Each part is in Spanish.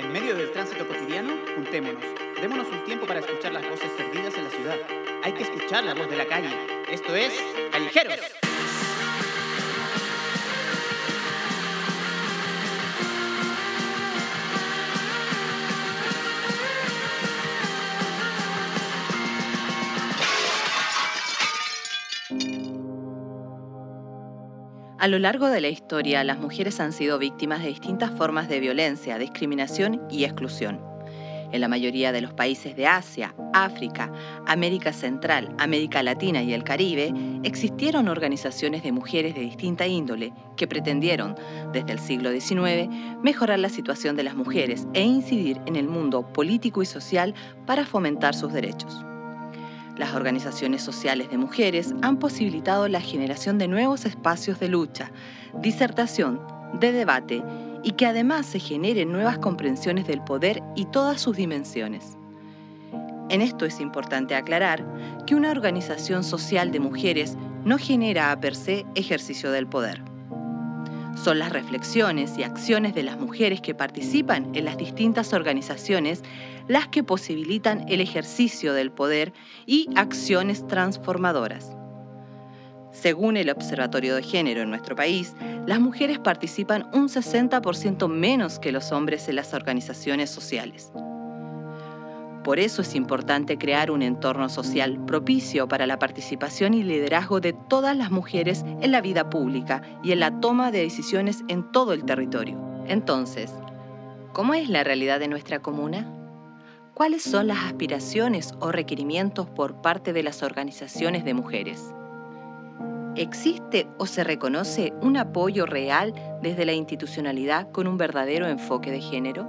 En medio del tránsito cotidiano, juntémonos. Démonos un tiempo para escuchar las voces perdidas en la ciudad. Hay que escuchar la voz de la calle. Esto es Callejeros. A lo largo de la historia, las mujeres han sido víctimas de distintas formas de violencia, discriminación y exclusión. En la mayoría de los países de Asia, África, América Central, América Latina y el Caribe, existieron organizaciones de mujeres de distinta índole que pretendieron, desde el siglo XIX, mejorar la situación de las mujeres e incidir en el mundo político y social para fomentar sus derechos. Las organizaciones sociales de mujeres han posibilitado la generación de nuevos espacios de lucha, disertación, de debate y que además se generen nuevas comprensiones del poder y todas sus dimensiones. En esto es importante aclarar que una organización social de mujeres no genera a per se ejercicio del poder. Son las reflexiones y acciones de las mujeres que participan en las distintas organizaciones las que posibilitan el ejercicio del poder y acciones transformadoras. Según el Observatorio de Género en nuestro país, las mujeres participan un 60% menos que los hombres en las organizaciones sociales. Por eso es importante crear un entorno social propicio para la participación y liderazgo de todas las mujeres en la vida pública y en la toma de decisiones en todo el territorio. Entonces, ¿cómo es la realidad de nuestra comuna? ¿Cuáles son las aspiraciones o requerimientos por parte de las organizaciones de mujeres? ¿Existe o se reconoce un apoyo real desde la institucionalidad con un verdadero enfoque de género?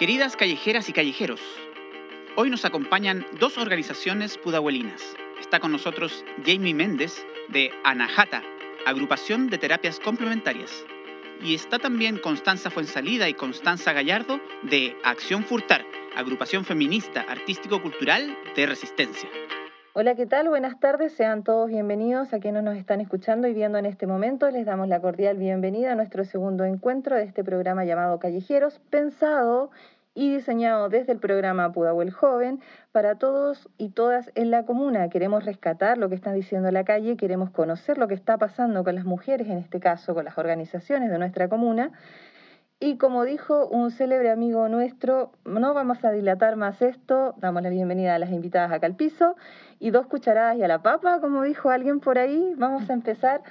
Queridas callejeras y callejeros, hoy nos acompañan dos organizaciones pudahuelinas. Está con nosotros Jamie Méndez de Anahata, agrupación de terapias complementarias. Y está también Constanza Fuensalida y Constanza Gallardo de Acción Furtar, agrupación feminista artístico-cultural de resistencia. Hola, ¿qué tal? Buenas tardes, sean todos bienvenidos a quienes nos están escuchando y viendo en este momento. Les damos la cordial bienvenida a nuestro segundo encuentro de este programa llamado Callejeros, pensado y diseñado desde el programa Pudahuel Joven para todos y todas en la comuna. Queremos rescatar lo que están diciendo la calle, queremos conocer lo que está pasando con las mujeres, en este caso con las organizaciones de nuestra comuna. Y como dijo un célebre amigo nuestro, no vamos a dilatar más esto, damos la bienvenida a las invitadas acá al piso y dos cucharadas y a la papa, como dijo alguien por ahí, vamos a empezar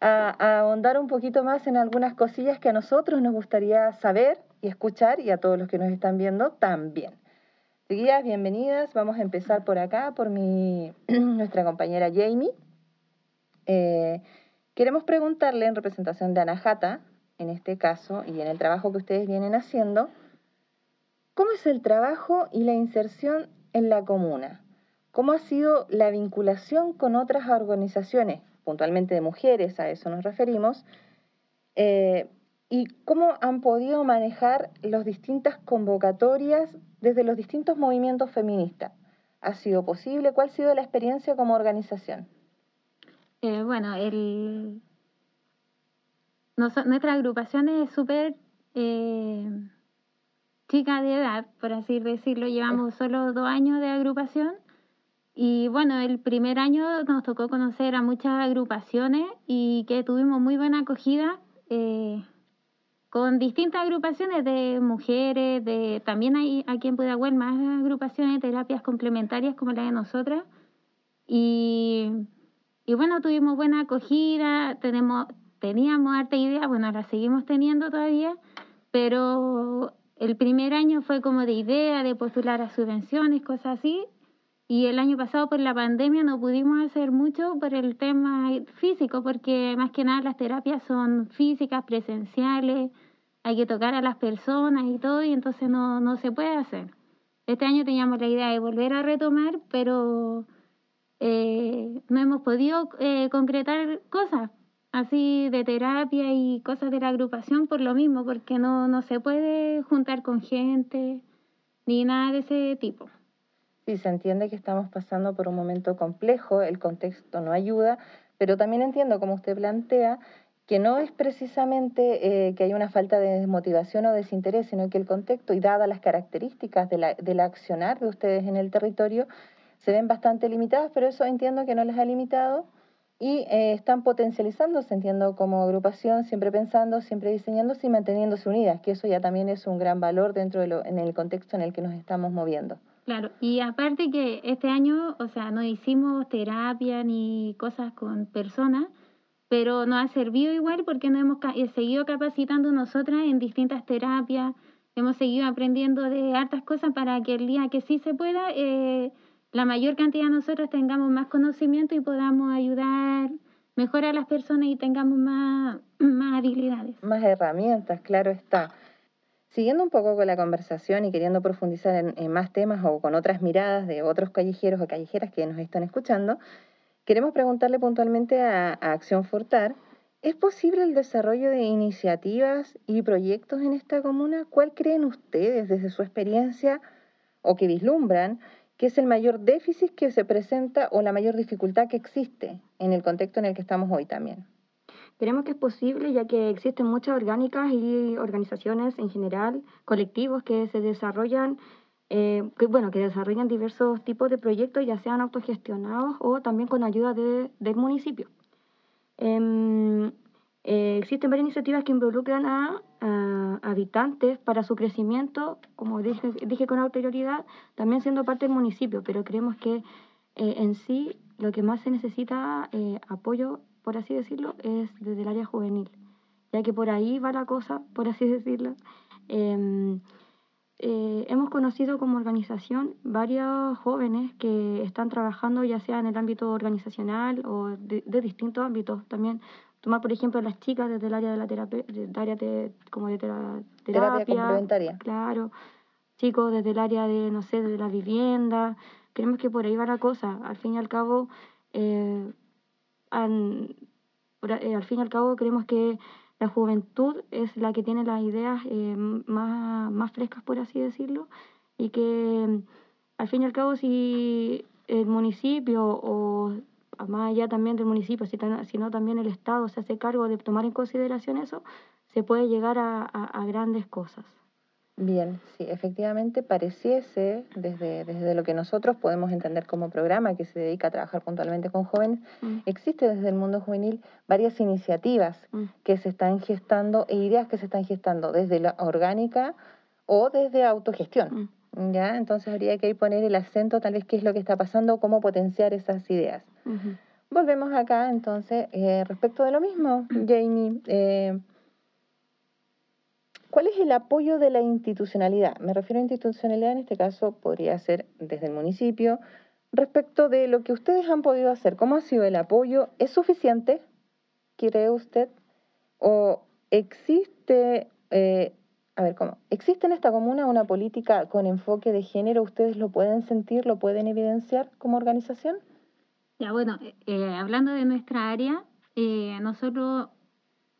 a, ahondar un poquito más en algunas cosillas que a nosotros nos gustaría saber y escuchar y a todos los que nos están viendo también. Seguidas, bienvenidas, vamos a empezar por acá, por mi, nuestra compañera Jamie. Eh, queremos preguntarle en representación de Anahata, en este caso, y en el trabajo que ustedes vienen haciendo, ¿cómo es el trabajo y la inserción en la comuna? ¿Cómo ha sido la vinculación con otras organizaciones, puntualmente de mujeres, a eso nos referimos? Eh, ¿Y cómo han podido manejar las distintas convocatorias desde los distintos movimientos feministas? ¿Ha sido posible? ¿Cuál ha sido la experiencia como organización? Eh, bueno, el, nuestra agrupación es súper eh, chica de edad, por así decirlo. Llevamos solo dos años de agrupación. Y bueno, el primer año nos tocó conocer a muchas agrupaciones y que tuvimos muy buena acogida eh, con distintas agrupaciones de mujeres, de también hay aquí en Pudahuel más agrupaciones de terapias complementarias como la de nosotras. Y, y bueno, tuvimos buena acogida, tenemos, teníamos harta idea, bueno, la seguimos teniendo todavía, pero el primer año fue como de idea, de postular a subvenciones, cosas así, y el año pasado por la pandemia no pudimos hacer mucho por el tema físico, porque más que nada las terapias son físicas, presenciales, hay que tocar a las personas y todo, y entonces no, no se puede hacer. Este año teníamos la idea de volver a retomar, pero eh, no hemos podido eh, concretar cosas así de terapia y cosas de la agrupación por lo mismo, porque no, no se puede juntar con gente ni nada de ese tipo. Sí, se entiende que estamos pasando por un momento complejo, el contexto no ayuda, pero también entiendo, como usted plantea, que no es precisamente eh, que hay una falta de desmotivación o desinterés, sino que el contexto y dadas las características de la, del accionar de ustedes en el territorio, se ven bastante limitadas, pero eso entiendo que no les ha limitado y eh, están potencializándose, entiendo, como agrupación, siempre pensando, siempre diseñándose y manteniéndose unidas, que eso ya también es un gran valor dentro de lo, en el contexto en el que nos estamos moviendo. Claro, y aparte que este año, o sea, no hicimos terapia ni cosas con personas, pero nos ha servido igual porque nos hemos eh, seguido capacitando nosotras en distintas terapias, hemos seguido aprendiendo de hartas cosas para que el día que sí se pueda, eh, la mayor cantidad de nosotros tengamos más conocimiento y podamos ayudar mejor a las personas y tengamos más, más habilidades. Más herramientas, claro está. Siguiendo un poco con la conversación y queriendo profundizar en, más temas o con otras miradas de otros callejeros o callejeras que nos están escuchando, queremos preguntarle puntualmente a, Acción Fortar, ¿es posible el desarrollo de iniciativas y proyectos en esta comuna? ¿Cuál creen ustedes desde su experiencia o que vislumbran que es el mayor déficit que se presenta o la mayor dificultad que existe en el contexto en el que estamos hoy también? Creemos que es posible ya que existen muchas orgánicas y organizaciones en general, colectivos que se desarrollan, eh, que, bueno, que desarrollan diversos tipos de proyectos, ya sean autogestionados o también con ayuda de, del municipio. Em, eh, existen varias iniciativas que involucran a, habitantes para su crecimiento, como dije, dije con anterioridad, también siendo parte del municipio, pero creemos que eh, en sí lo que más se necesita eh, apoyo, por así decirlo, es desde el área juvenil, ya que por ahí va la cosa, por así decirlo. Em, hemos conocido como organización varios jóvenes que están trabajando ya sea en el ámbito organizacional o de, de distintos ámbitos también tomar por ejemplo las chicas desde el área de la terapia, área de, como de terapia, terapia complementaria. Claro, chicos desde el área de, no sé, de la vivienda. Creemos que por ahí va la cosa. Al fin y al cabo, eh, eh, al fin y al cabo creemos que la juventud es la que tiene las ideas eh, más, más frescas, por así decirlo, y que al fin y al cabo si el municipio o más allá también del municipio, sino también el Estado se hace cargo de tomar en consideración eso, se puede llegar a, grandes cosas. Bien, sí, efectivamente pareciese, desde, desde lo que nosotros podemos entender como programa que se dedica a trabajar puntualmente con jóvenes, mm. existe desde el mundo juvenil varias iniciativas mm. que se están gestando e ideas que se están gestando desde la orgánica o desde autogestión. Mm. ¿ya? Entonces habría que ahí poner el acento tal vez qué es lo que está pasando, cómo potenciar esas ideas. Volvemos acá entonces eh, respecto de lo mismo, Jamie. Eh, ¿Cuál es el apoyo de la institucionalidad? Me refiero a institucionalidad, en este caso podría ser desde el municipio, respecto de lo que ustedes han podido hacer. ¿Cómo ha sido el apoyo? ¿Es suficiente? ¿Cree usted? ¿O existe, eh, a ver, ¿cómo? ¿Existe en esta comuna una política con enfoque de género? ¿Ustedes lo pueden sentir, lo pueden evidenciar como organización? Ya, bueno, eh, eh, hablando de nuestra área, eh, nosotros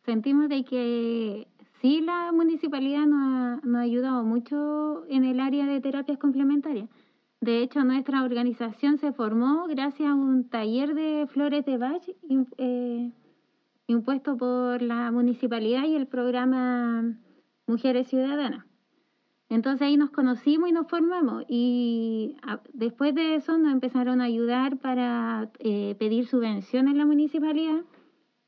sentimos de que sí la municipalidad nos ha, ayudado mucho en el área de terapias complementarias. De hecho, nuestra organización se formó gracias a un taller de flores de Bach impuesto por la municipalidad y el programa Mujeres Ciudadanas. Entonces ahí nos conocimos y nos formamos y después de eso nos empezaron a ayudar para eh, pedir subvenciones en la municipalidad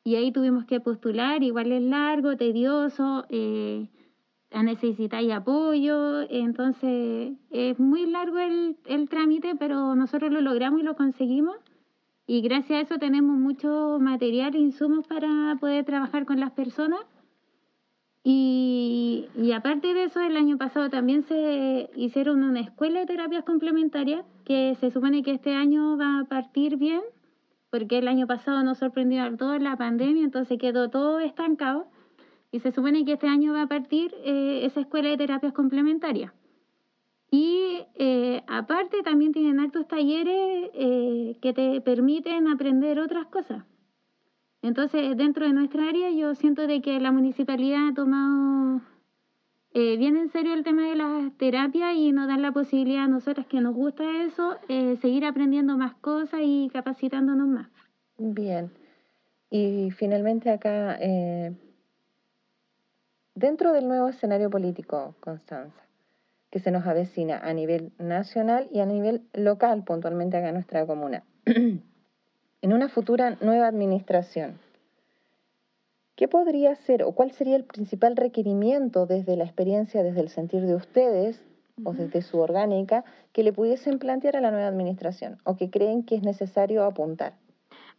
y ahí tuvimos que postular, igual es largo, tedioso, eh, necesitáis apoyo, entonces es muy largo el, el trámite, pero nosotros lo logramos y lo conseguimos y gracias a eso tenemos mucho material e insumos para poder trabajar con las personas y, y, aparte de eso, el año pasado también se hicieron una escuela de terapias complementarias que se supone que este año va a partir bien, porque el año pasado nos sorprendió a todos la pandemia, entonces quedó todo estancado. Y se supone que este año va a partir eh, esa escuela de terapias complementarias. Y eh, aparte también tienen altos talleres eh, que te permiten aprender otras cosas. Entonces, dentro de nuestra área, yo siento de que la municipalidad ha tomado eh, bien en serio el tema de la terapia y nos dan la posibilidad a nosotras que nos gusta eso, eh, seguir aprendiendo más cosas y capacitándonos más. Bien. Y finalmente acá, eh, dentro del nuevo escenario político, Constanza, que se nos avecina a nivel nacional y a nivel local, puntualmente acá en nuestra comuna, en una futura nueva administración, ¿qué podría ser o cuál sería el principal requerimiento desde la experiencia, desde el sentir de ustedes o desde su orgánica, que le pudiesen plantear a la nueva administración o que creen que es necesario apuntar?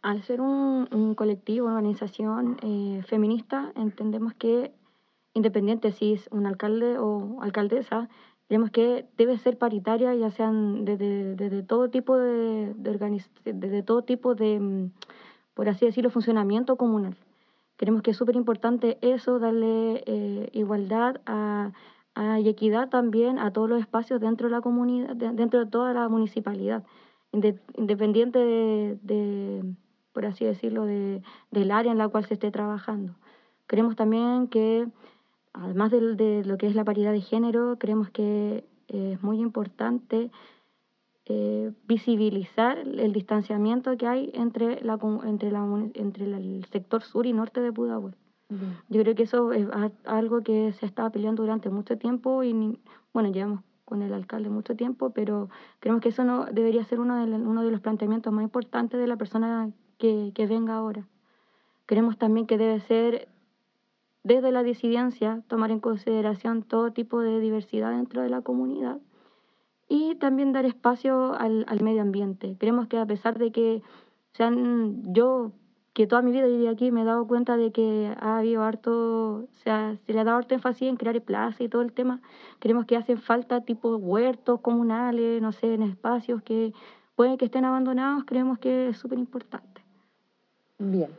Al ser un, colectivo, una organización eh, feminista, entendemos que independiente si es un alcalde o alcaldesa, creemos que debe ser paritaria, ya sean desde, todo tipo de, desde todo tipo de, mm, por así decirlo, funcionamiento comunal. Creemos que es súper importante eso, darle eh, igualdad a, y equidad también a todos los espacios dentro de la comunidad, dentro de toda la municipalidad, independiente de por así decirlo, de, del área en la cual se esté trabajando. Creemos también que, además de, lo que es la paridad de género, creemos que es muy importante eh, visibilizar el distanciamiento que hay entre, la, entre, la, entre el sector sur y norte de Pudahuel. Yo creo que eso es algo que se ha estado peleando durante mucho tiempo y, bueno, llevamos con el alcalde mucho tiempo, pero creemos que eso no debería ser uno de, uno de los planteamientos más importantes de la persona que, venga ahora. Creemos también que debe ser desde la disidencia tomar en consideración todo tipo de diversidad dentro de la comunidad y también dar espacio al, medio ambiente. Creemos que a pesar de que sean, yo que toda mi vida viví aquí me he dado cuenta de que ha habido harto, o sea, se le ha dado harto énfasis en crear plazas y todo el tema. Creemos que hacen falta tipo huertos comunales, no sé, en espacios que pueden que estén abandonados, creemos que es súper importante. Bien.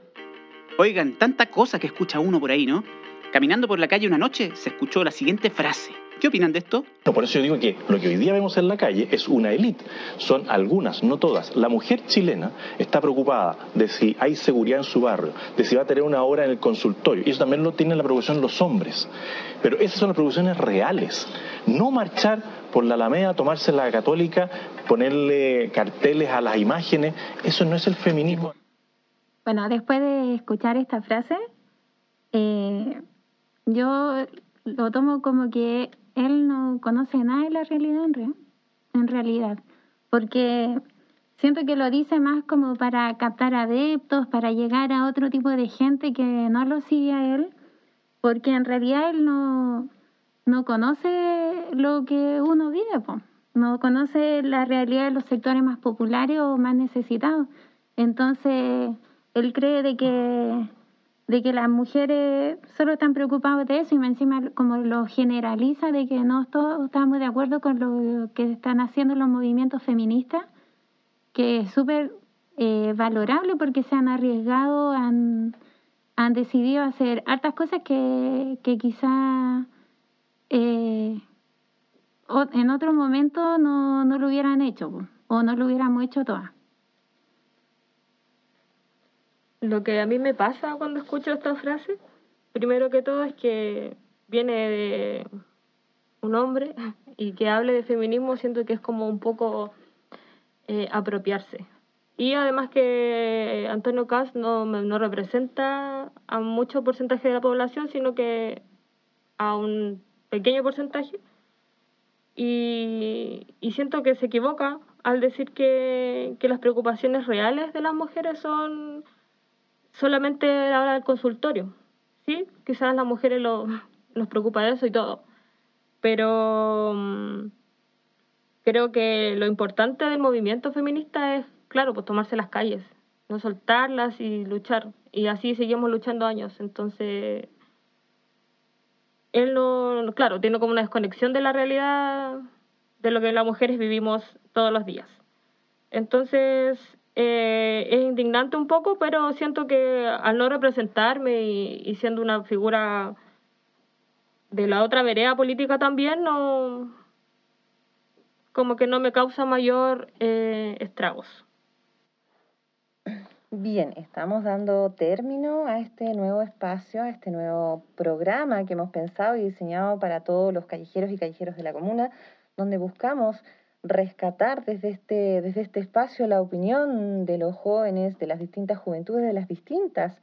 Oigan, tanta cosa que escucha uno por ahí, ¿no? Caminando por la calle una noche se escuchó la siguiente frase. ¿Qué opinan de esto? No, por eso yo digo que lo que hoy día vemos en la calle es una élite. Son algunas, no todas. La mujer chilena está preocupada de si hay seguridad en su barrio, de si va a tener una hora en el consultorio. Y eso también lo tienen la preocupación los hombres. Pero esas son las preocupaciones reales. No marchar por la Alameda, tomarse la católica, ponerle carteles a las imágenes, eso no es el feminismo. Bueno, después de escuchar esta frase, eh, yo lo tomo como que él no conoce nada de la realidad en, en realidad, porque siento que lo dice más como para captar adeptos, para llegar a otro tipo de gente que no lo sigue a él, porque en realidad él no, no conoce lo que uno vive, no conoce la realidad de los sectores más populares o más necesitados. Entonces, él cree de que, de que las mujeres solo están preocupadas de eso y encima como lo generaliza de que no todos estamos de acuerdo con lo que están haciendo los movimientos feministas, que es súper eh, valorable porque se han arriesgado, han, han decidido hacer hartas cosas que, que quizá eh, en otro momento no, no lo hubieran hecho o no lo hubiéramos hecho todas. Lo que a mí me pasa cuando escucho esta frase, primero que todo es que viene de un hombre y que hable de feminismo, siento que es como un poco eh, apropiarse. Y además que Antonio Kass no, no representa a mucho porcentaje de la población, sino que a un pequeño porcentaje. Y, y siento que se equivoca al decir que, que las preocupaciones reales de las mujeres son solamente la hora del consultorio. ¿sí? Quizás las mujeres lo, nos preocupa eso y todo. Pero mm, creo que lo importante del movimiento feminista es, claro, pues tomarse las calles, no soltarlas y luchar. Y así seguimos luchando años. Entonces, él no, claro, tiene como una desconexión de la realidad de lo que las mujeres vivimos todos los días. Entonces, eh, es indignante un poco, pero siento que al no representarme y, siendo una figura de la otra vereda política también, no como que no me causa mayor eh, estragos. Bien, estamos dando término a este nuevo espacio, a este nuevo programa que hemos pensado y diseñado para todos los callejeros y callejeros de la comuna, donde buscamos rescatar desde este, desde este espacio la opinión de los jóvenes, de las distintas juventudes, de las distintas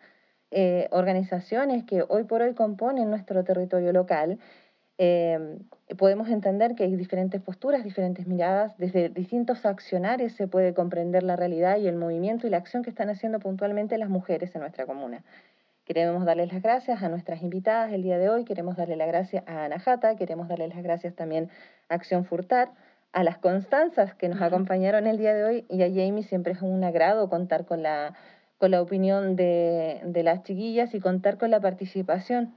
eh, organizaciones que hoy por hoy componen nuestro territorio local. Eh, podemos entender que hay diferentes posturas, diferentes miradas, desde distintos accionarios se puede comprender la realidad y el movimiento y la acción que están haciendo puntualmente las mujeres en nuestra comuna. Queremos darles las gracias a nuestras invitadas el día de hoy, queremos darle las gracias a Ana Jata, queremos darle las gracias también a Acción Furtar, a las Constanzas que nos acompañaron el día de hoy y a Jamie siempre es un agrado contar con la, con la opinión de, de las chiquillas y contar con la participación.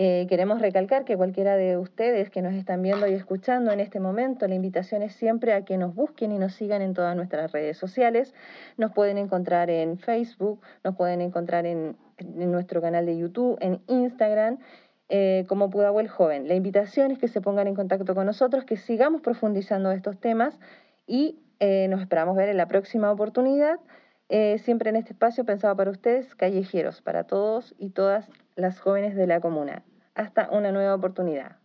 Eh, queremos recalcar que cualquiera de ustedes que nos están viendo y escuchando en este momento, la invitación es siempre a que nos busquen y nos sigan en todas nuestras redes sociales. Nos pueden encontrar en Facebook, nos pueden encontrar en, en nuestro canal de YouTube, en Instagram eh, como Pudahuel Joven. La invitación es que se pongan en contacto con nosotros, que sigamos profundizando estos temas y eh, nos esperamos ver en la próxima oportunidad, eh, siempre en este espacio pensado para ustedes, callejeros, para todos y todas las jóvenes de la comuna. Hasta una nueva oportunidad.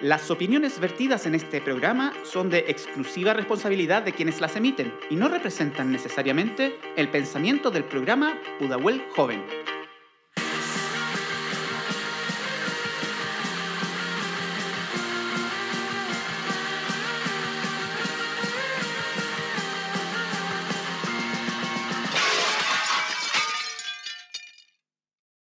Las opiniones vertidas en este programa son de exclusiva responsabilidad de quienes las emiten y no representan necesariamente el pensamiento del programa Pudahuel Joven.